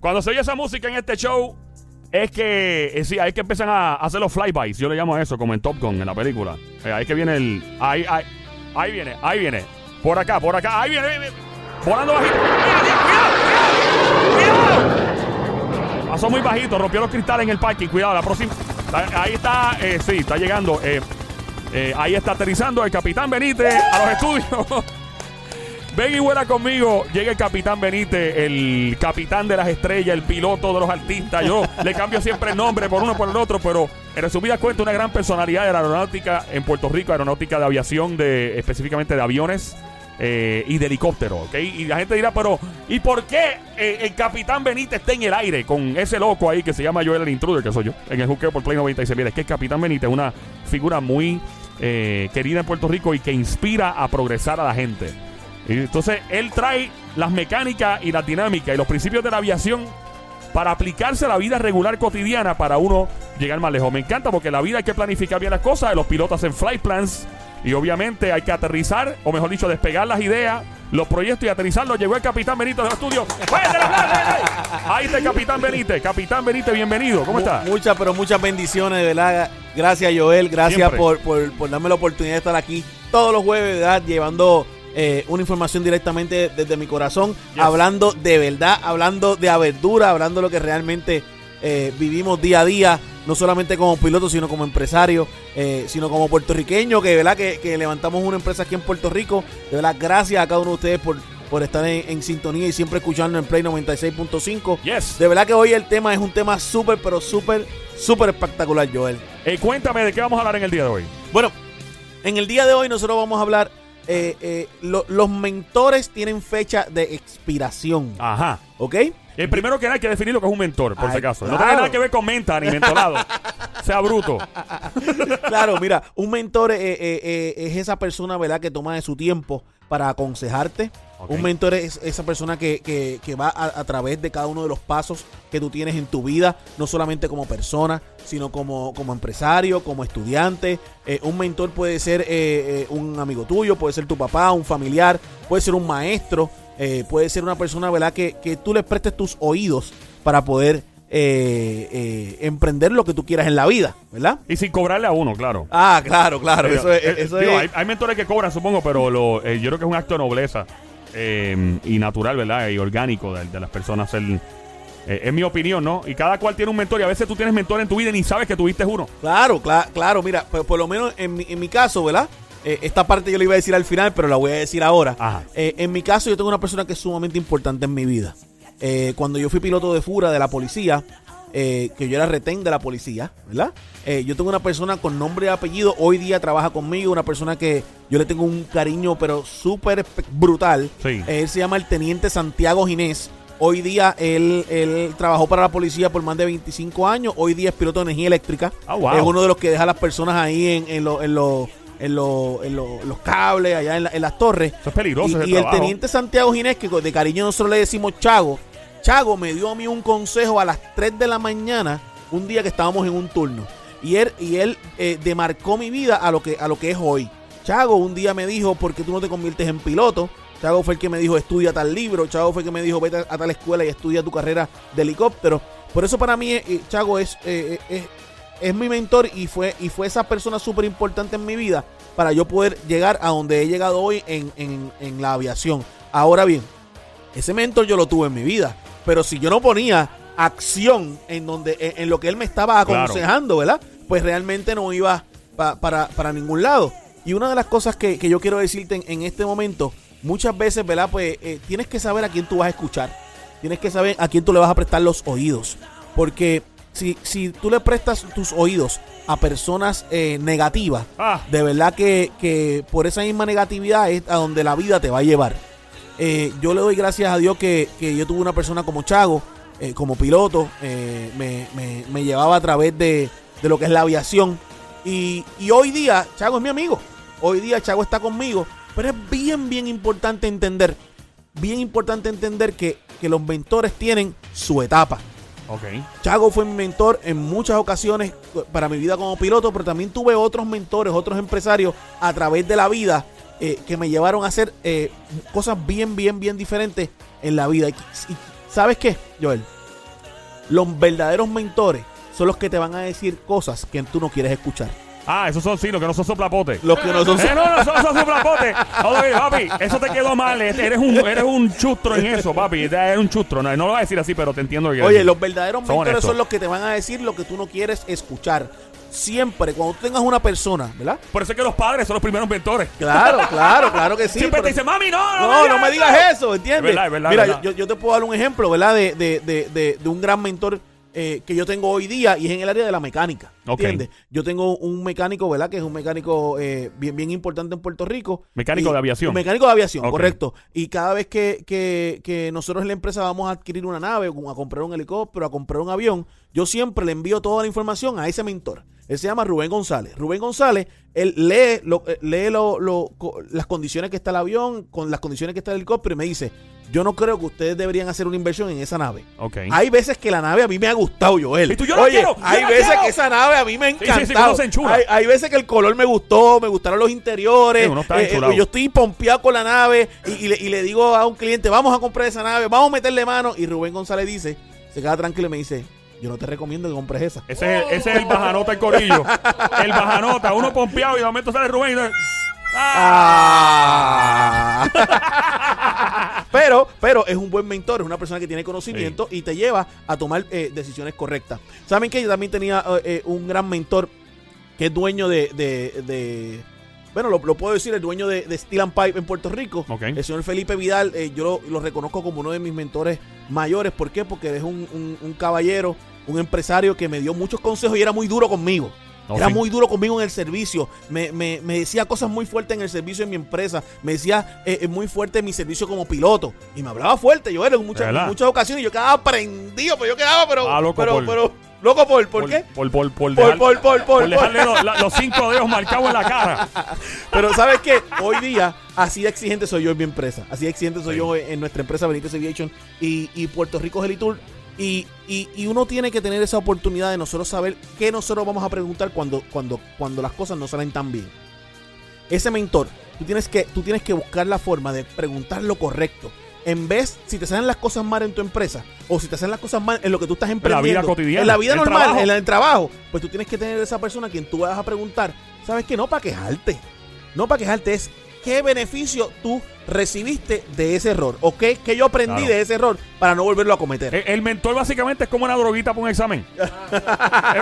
Cuando se oye esa música en este show, es que, eh, sí, ahí que empiezan a hacer los flybys. Yo le llamo a eso, como en Top Gun, en la película. Eh, ahí que viene el. Ahí, ahí, ahí viene, ahí viene. Por acá, por acá. Ahí viene, ahí viene. Volando bajito. ¡Cuidado, cuidado! Pasó muy bajito, rompió los cristales en el parking. Cuidado, la próxima. Ahí está, eh, sí, está llegando. eh, eh, ahí está aterrizando el capitán Benítez a los estudios. Ven y vuela conmigo. Llega el capitán Benítez, el capitán de las estrellas, el piloto de los artistas. Yo le cambio siempre el nombre por uno por el otro, pero en resumida cuenta una gran personalidad de la aeronáutica en Puerto Rico, aeronáutica de aviación, de específicamente de aviones. eh, y de helicóptero, ¿ok? Y la gente dirá, pero ¿y por qué eh, el capitán Benítez está en el aire con ese loco ahí que se llama Joel el Intruder, que soy yo, en el juqueo por Play 96? Mira, es que el capitán Benítez es una figura muy eh, querida en Puerto Rico y que inspira a progresar a la gente. Y entonces él trae las mecánicas y las dinámicas y los principios de la aviación para aplicarse a la vida regular cotidiana para uno llegar más lejos. Me encanta porque la vida hay que planificar bien las cosas, los pilotos hacen flight plans y obviamente hay que aterrizar, o mejor dicho, despegar las ideas, los proyectos y aterrizarlos. Llegó el Capitán Benítez del estudio. ¡Fuerte el aplauso! Ahí está el Capitán Benítez. Capitán Benítez, bienvenido. ¿Cómo está? Muchas, pero muchas bendiciones, de verdad. Gracias, Joel. Gracias por, por, por darme la oportunidad de estar aquí todos los jueves, de verdad, llevando eh, una información directamente desde mi corazón, Yes. hablando de verdad, hablando de abertura, hablando de lo que realmente eh, vivimos día a día, no solamente como piloto, sino como empresario, eh, sino como puertorriqueño, que, de verdad, que, que levantamos una empresa aquí en Puerto Rico. De verdad, gracias a cada uno de ustedes por, por estar en, en sintonía y siempre escuchando en Play 96.5. Yes. De verdad que hoy el tema es un tema súper, pero súper, súper espectacular, Joel. Eh, cuéntame de qué vamos a hablar en el día de hoy. Bueno, en el día de hoy nosotros vamos a hablar, eh, eh, lo- los mentores tienen fecha de expiración, Ajá. ¿ok? El primero que hay que definir lo que es un mentor, por Ay, si acaso. No tiene nada que ver con menta ni mentorado. sea bruto. Claro, mira, un mentor eh, eh, eh, es esa persona, ¿verdad?, que toma de su tiempo para aconsejarte. Un mentor es esa persona que, que- que va a, a través de cada uno de los pasos que tú tienes en tu vida, no solamente como persona, sino como, como empresario, como estudiante. Eh, un mentor puede ser eh, eh, un amigo tuyo, puede ser tu papá, un familiar, puede ser un maestro, puede ser una persona, ¿verdad?, que, que tú le prestes tus oídos para poder eh, eh, emprender lo que tú quieras en la vida, ¿verdad? Y sin cobrarle a uno, claro. Ah, claro, claro. Pero, eso es, eh, eso digo, es- hay, hay mentores que cobran, supongo, pero lo, yo creo que es un acto de nobleza eh, y natural, ¿verdad? Y orgánico de, de las personas ser. eh, es mi opinión, ¿no? Y cada cual tiene un mentor y a veces tú tienes mentor en tu vida y ni sabes que tuviste uno. Claro, cla- claro, mira, pues por lo menos en mi, en mi caso, ¿verdad? Eh, esta parte yo la iba a decir al final, pero la voy a decir ahora. Ajá. Eh, en mi caso, yo tengo una persona que es sumamente importante en mi vida. Cuando yo fui piloto de fura de la policía, eh, que yo era retén de la policía, ¿verdad? Eh, yo tengo una persona con nombre y apellido, hoy día trabaja conmigo, una persona que yo le tengo un cariño, pero súper brutal. Sí. Él se llama el Teniente Santiago Ginés. Hoy día él, él trabajó para la policía por más de 25 años. Hoy día es piloto de energía eléctrica. Ah, wow. Es uno de los que deja a las personas ahí en, en, lo- en, lo- en, lo- en lo- los cables, allá en, la- en las torres. Eso es peligroso. Y, ese y el teniente Santiago Ginés, que de cariño nosotros le decimos Chago, Chago me dio a mí un consejo a las 3 de la mañana, un día que estábamos en un turno. Y él, y él eh, demarcó mi vida a lo, que, a lo que es hoy. Chago un día me dijo, ¿por qué tú no te conviertes en piloto? Chago fue el que me dijo, estudia tal libro. Chago fue el que me dijo, vete a tal escuela y estudia tu carrera de helicóptero. Por eso para mí, eh, Chago es, eh, es, es mi mentor y fue, y fue esa persona súper importante en mi vida para yo poder llegar a donde he llegado hoy en, en- en la aviación. Ahora bien, ese mentor yo lo tuve en mi vida, pero si yo no ponía acción en donde en, en lo que él me estaba Claro. aconsejando, ¿verdad? Pues realmente no iba pa- para, para ningún lado. Y una de las cosas que, que yo quiero decirte en, en este momento, muchas veces, ¿verdad? Pues eh, tienes que saber a quién tú vas a escuchar. Tienes que saber a quién tú le vas a prestar los oídos. Porque si, si tú le prestas tus oídos a personas eh, negativas, Ah, de verdad que, que por esa misma negatividad es a donde la vida te va a llevar. Eh, yo le doy gracias a Dios que, que yo tuve una persona como Chago, eh, como piloto, eh, me, me- me llevaba a través de, de lo que es la aviación. Y, y hoy día Chago es mi amigo. Hoy día Chago está conmigo. Pero es bien, bien importante entender, bien importante entender que, que los mentores tienen su etapa. Chago fue mi mentor en muchas ocasiones para mi vida como piloto, pero también tuve otros mentores, otros empresarios a través de la vida eh, que me llevaron a hacer eh, cosas bien, bien, bien diferentes en la vida. Y, y ¿sabes qué, Joel? Los verdaderos mentores son los que te van a decir cosas que tú no quieres escuchar. Ah, esos son sí, los que no son soplapotes. Los que no son... Eh, no, no, son, son soplapotes. Oye, papi, eso te quedó mal. Eres un, eres un chustro en eso, papi. Eres un chustro. No, no lo voy a decir así, pero te entiendo. lo que Oye, los verdaderos mentores son los que te van a decir lo que tú no quieres escuchar. Siempre, cuando tú tengas una persona, ¿verdad? Por eso es que los padres son los primeros mentores. Claro, claro, claro que sí. Siempre te dicen, mami, no, no, No, no me digas eso, ¿entiendes? Es verdad, es verdad, Mira, verdad. Yo, yo te puedo dar un ejemplo, ¿verdad? De, de, de, de, de un gran mentor eh, que yo tengo hoy día y es en el área de la mecánica. ¿Entiendes? Yo tengo un mecánico, ¿verdad? Que es un mecánico eh, bien, bien importante en Puerto Rico. Mecánico Y- de aviación. Mecánico de aviación, correcto. Y cada vez que, que, que nosotros en la empresa vamos a adquirir una nave, a comprar un helicóptero, a comprar un avión, yo siempre le envío toda la información a ese mentor. Él se llama Rubén González. Rubén González, él lee, lo, eh, lee lo- las condiciones que está el avión, con las condiciones que está el helicóptero y me dice, yo no creo que ustedes deberían hacer una inversión en esa nave. Ok. Hay veces que la nave a mí me ha gustado, Joel. Y tú, yo Oye, quiero, yo hay veces quiero. que esa nave a mí me ha sí, sí, encantado. enchula. hay, hay veces que el color me gustó, me gustaron los interiores. Sí, eh, eh, yo estoy pompeado con la nave y, y le, y le digo a un cliente, vamos a comprar esa nave, vamos a meterle mano. Y Rubén González dice, se queda tranquilo y me dice, yo no te recomiendo que compres esa. Ese es, el- ese es el bajanota, el corillo. El bajanota, uno pompeado y de momento sale Rubén y dice, Ah. pero, pero es un buen mentor, es una persona que tiene conocimiento y te lleva a tomar eh, decisiones correctas. ¿Saben que yo también tenía eh, eh, un gran mentor que es dueño de, de- de- bueno, lo, lo puedo decir, el dueño de, de Steel and Pipe en Puerto Rico, el señor Felipe Vidal, eh, yo lo, lo reconozco como uno de mis mentores mayores. ¿Por qué? Porque es un, un- un caballero, un empresario que me dio muchos consejos y era muy duro conmigo. No, Era muy duro conmigo en el servicio. Me, me- me decía cosas muy fuertes en el servicio en mi empresa. Me decía eh, eh, muy fuerte en mi servicio como piloto. Y me hablaba fuerte. Yo era en muchas, en muchas ocasiones. Yo quedaba prendido, pero yo quedaba, pero. Ah, loco pero, loco por, ¿por, qué? Por, por, por, Por, dejar- por, por, por, por por. dejarle los, la- los cinco dedos marcados en la cara. Pero ¿sabes qué? Hoy día, así de exigente soy yo en mi empresa. Así de exigente soy Sí. yo en nuestra empresa Benítez Aviation y, y Puerto Rico Helitour. Y, y, y uno tiene que tener esa oportunidad de nosotros saber qué nosotros vamos a preguntar cuando, cuando, cuando las cosas no salen tan bien. Ese mentor, tú tienes, que, tú tienes que buscar la forma de preguntar lo correcto. En vez, si te salen las cosas mal en tu empresa, o si te salen las cosas mal en lo que tú estás emprendiendo, vida cotidiana, en la vida el normal, trabajo. en el trabajo, pues tú tienes que tener esa persona a quien tú vas a preguntar. ¿Sabes qué? No para quejarte. No para quejarte, es qué beneficio tú recibiste de ese error. ¿O qué, qué yo aprendí Claro. de ese error para no volverlo a cometer. El, el mentor básicamente es como una droguita para un examen. es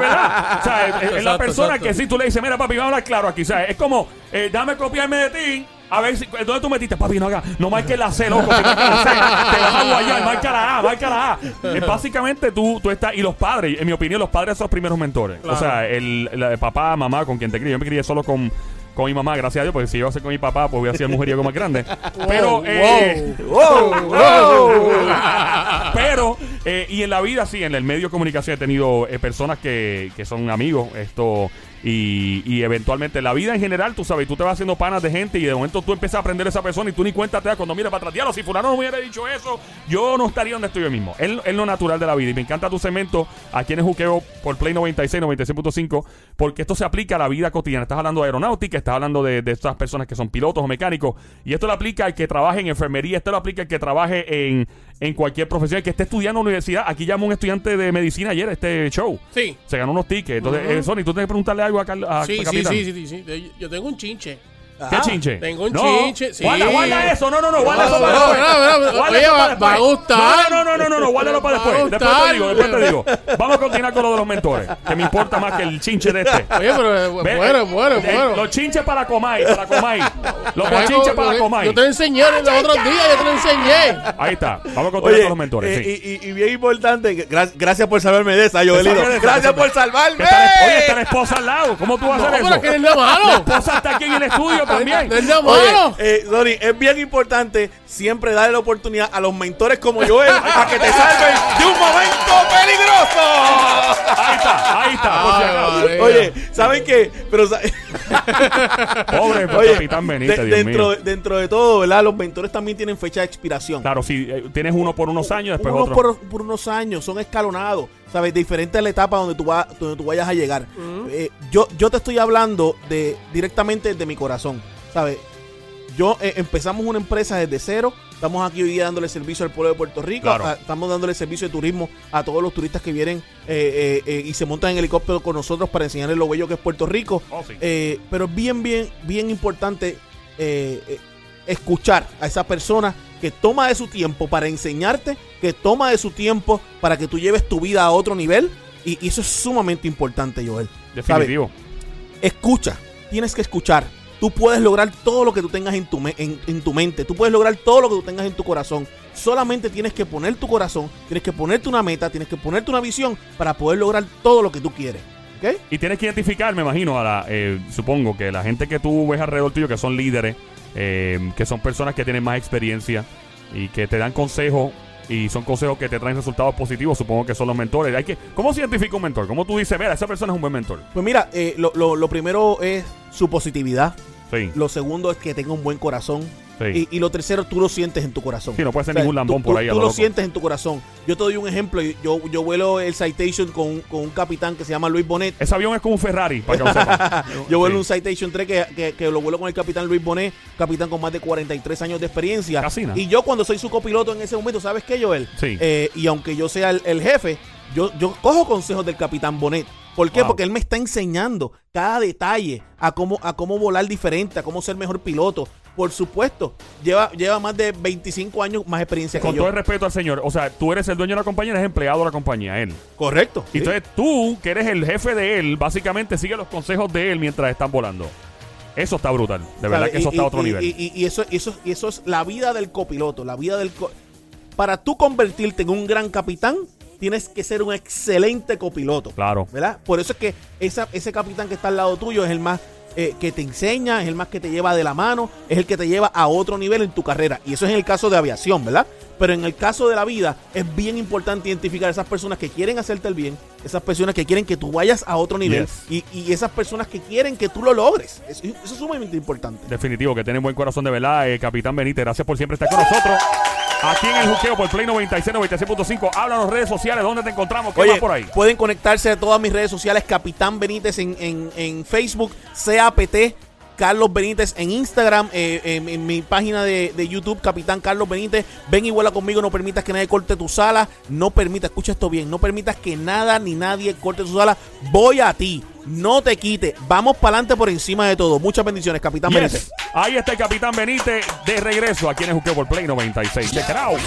verdad. O sea, es, es la persona exacto. que si tú le dices, mira, papi, vamos a hablar claro aquí. O sea, es como, eh, dame copiarme de ti. A ver, si, ¿dónde tú metiste? Papi, no haga, no marques la C, loco. Si la C, te vas a guayar, marca la A, marca la A. Básicamente tú, tú estás, y los padres, en mi opinión, los padres son los primeros mentores. O sea, el, papá, mamá, con quien te crío. Yo me crié solo con, con mi mamá, gracias a Dios, porque si iba a ser con mi papá, pues voy a ser mujeriego más grande. Pero, eh, pero, eh, y en la vida, sí, en el medio de comunicación he tenido eh, personas que, que son amigos, esto, y, eventualmente en la vida en general, tú sabes, tú te vas haciendo panas de gente y de momento tú empiezas a aprender a esa persona y tú ni cuenta te das cuando miras para atrás, si fulano no hubiera dicho eso, yo no estaría donde estoy yo mismo. Es, lo natural de la vida y me encanta tu segmento aquí en el Juqueo por Play 96, 96.5, porque esto se aplica a la vida cotidiana. Estás hablando de aeronáutica, estás hablando de, de estas personas que son pilotos o mecánicos y esto lo aplica al que trabaje en enfermería, esto lo aplica al que trabaje en, en cualquier profesión, el que esté estudiando en la universidad. Aquí llamó un estudiante de medicina ayer a este show. Sí. Se ganó unos tickets. Entonces, Ujú. eh, Sony, tú tienes que preguntarle algo a, Carl- a Sí, sí, sí, sí, sí. Yo tengo un chinche. ¿Qué Ah, chinche? tengo un No, chinche, sí. Guarda, guarda eso. No, no, no. Guarda eso para después. no, no, no, Guarda eso para va- después. va a gustar. No, no, no, no, no. Guárdalo para después. Después te gustar. digo, después te digo. Vamos a continuar con lo de los mentores. Que me importa más que el chinche de este. Oye, pero bueno, bueno, bueno. Los chinches para Comay, para Comay. Los chinches para yo- Comay. Yo te enseñé los otros días, yo te lo enseñé. Ahí está. Vamos a continuar con los mentores. eh, sí. y, y- y bien importante, gracias por salvarme de esa, Joelito. de esa, Gracias por salvarme. Oye, está la esposa al lado. ¿Cómo tú vas a hacer eso? La esposa está aquí en el estudio también. Oye, eh, Sony, es bien importante siempre darle la oportunidad a los mentores como Joel a que te salven de un momento peligroso. Ahí está. Por si Ay, acaso. Oye, ¿saben qué? Pero sa- Pobre Oye, capitán Benítez, de- Dios dentro, mío. de- dentro de todo, ¿verdad? Los mentores también tienen fecha de expiración. Claro, si eh, tienes uno por unos años, después Unos otro. por, por unos años, son escalonados, ¿sabes? Diferente a la etapa donde tú, vas, donde tú vayas a llegar. Eh, yo, yo te estoy hablando de directamente de mi corazón, ¿sabes? Yo eh, empezamos una empresa desde cero. Estamos aquí hoy día dándole servicio al pueblo de Puerto Rico. Claro. a- estamos dándole servicio de turismo a todos los turistas que vienen eh, eh, eh, y se montan en helicóptero con nosotros para enseñarles lo bello que es Puerto Rico. Oh, sí. Eh, pero es bien, bien, bien importante escuchar a esa persona que toma de su tiempo para enseñarte, que toma de su tiempo para que tú lleves tu vida a otro nivel. Y, y eso es sumamente importante, Joel. Definitivo. Escucha, tienes que escuchar. Tú puedes lograr todo lo que tú tengas en tu, en, en tu mente. Tú puedes lograr todo lo que tú tengas en tu corazón. Solamente tienes que poner tu corazón, tienes que ponerte una meta, tienes que ponerte una visión para poder lograr todo lo que tú quieres. ¿Ok? Y tienes que identificar, me imagino, a la, eh, supongo que la gente que tú ves alrededor tuyo, que son líderes, eh, que son personas que tienen más experiencia y que te dan consejos y son consejos que te traen resultados positivos, supongo que son los mentores. Hay que, ¿Cómo se identifica un mentor? ¿Cómo tú dices, mira, esa persona es un buen mentor? Pues mira, eh, lo, lo- lo primero es su positividad. Sí, Lo segundo es que tenga un buen corazón. Sí. Y, y lo tercero, tú lo sientes en tu corazón. Sí, no puede ser ningún lambón tú, por ahí a Tú lo sientes en tu corazón. Yo te doy un ejemplo. Yo, yo vuelo el Citation con, un- con un capitán que se llama Luis Bonet. Ese avión es como un Ferrari, para que lo sepan. Yo vuelo Sí. un Citation 3 que, que- que lo vuelo con el capitán Luis Bonet, capitán con más de 43 años de experiencia. Casi nada. Y yo cuando soy su copiloto en ese momento, ¿sabes qué, Joel? Sí. Eh, y aunque yo sea el, el jefe, yo, yo cojo consejos del capitán Bonet. ¿Por qué? Wow. Porque él me está enseñando cada detalle a cómo, a cómo volar diferente, a cómo ser mejor piloto. Por supuesto, lleva, lleva más de 25 años más experiencia Con que todo yo. el respeto al señor, o sea, tú eres el dueño de la compañía, eres empleado de la compañía, él. Correcto. Y sí. entonces tú, que eres el jefe de él, básicamente sigue los consejos de él mientras están volando. Eso está brutal. De verdad que eso Y- está a otro y- nivel. Y, eso, eso, y eso es la vida del copiloto, la vida del... co- Para tú convertirte en un gran capitán, tienes que ser un excelente copiloto. Claro. ¿Verdad? Por eso es que esa, ese capitán que está al lado tuyo es el más eh, que te enseña, es el más que te lleva de la mano, es el que te lleva a otro nivel en tu carrera. Y eso es en el caso de aviación, ¿verdad? Pero en el caso de la vida es bien importante identificar esas personas que quieren hacerte el bien, esas personas que quieren que tú vayas a otro nivel Yes. y, y esas personas que quieren que tú lo logres. Eso, eso es sumamente importante. Definitivo, que tienen buen corazón de verdad. Eh, Capitán Benítez, gracias por siempre estar con nosotros. Aquí en el juqueo por Play 96, 96.5. Háblanos redes sociales, ¿dónde te encontramos? ¿Qué Oye, más por ahí? pueden conectarse a todas mis redes sociales, Capitán Benítez en, en- en Facebook, CAPT, Carlos Benítez en Instagram, eh, en, en mi página de, de YouTube, Capitán Carlos Benítez. Ven y vuela conmigo, no permitas que nadie corte tu sala, no permitas, escucha esto bien, no permitas que nada ni nadie corte tu sala. Voy a ti, no te quite, vamos para adelante por encima de todo. Muchas bendiciones, Capitán Yes. Benítez. Ahí está el Capitán Benítez de regreso aquí en el juqueo por Play 96. Check it out.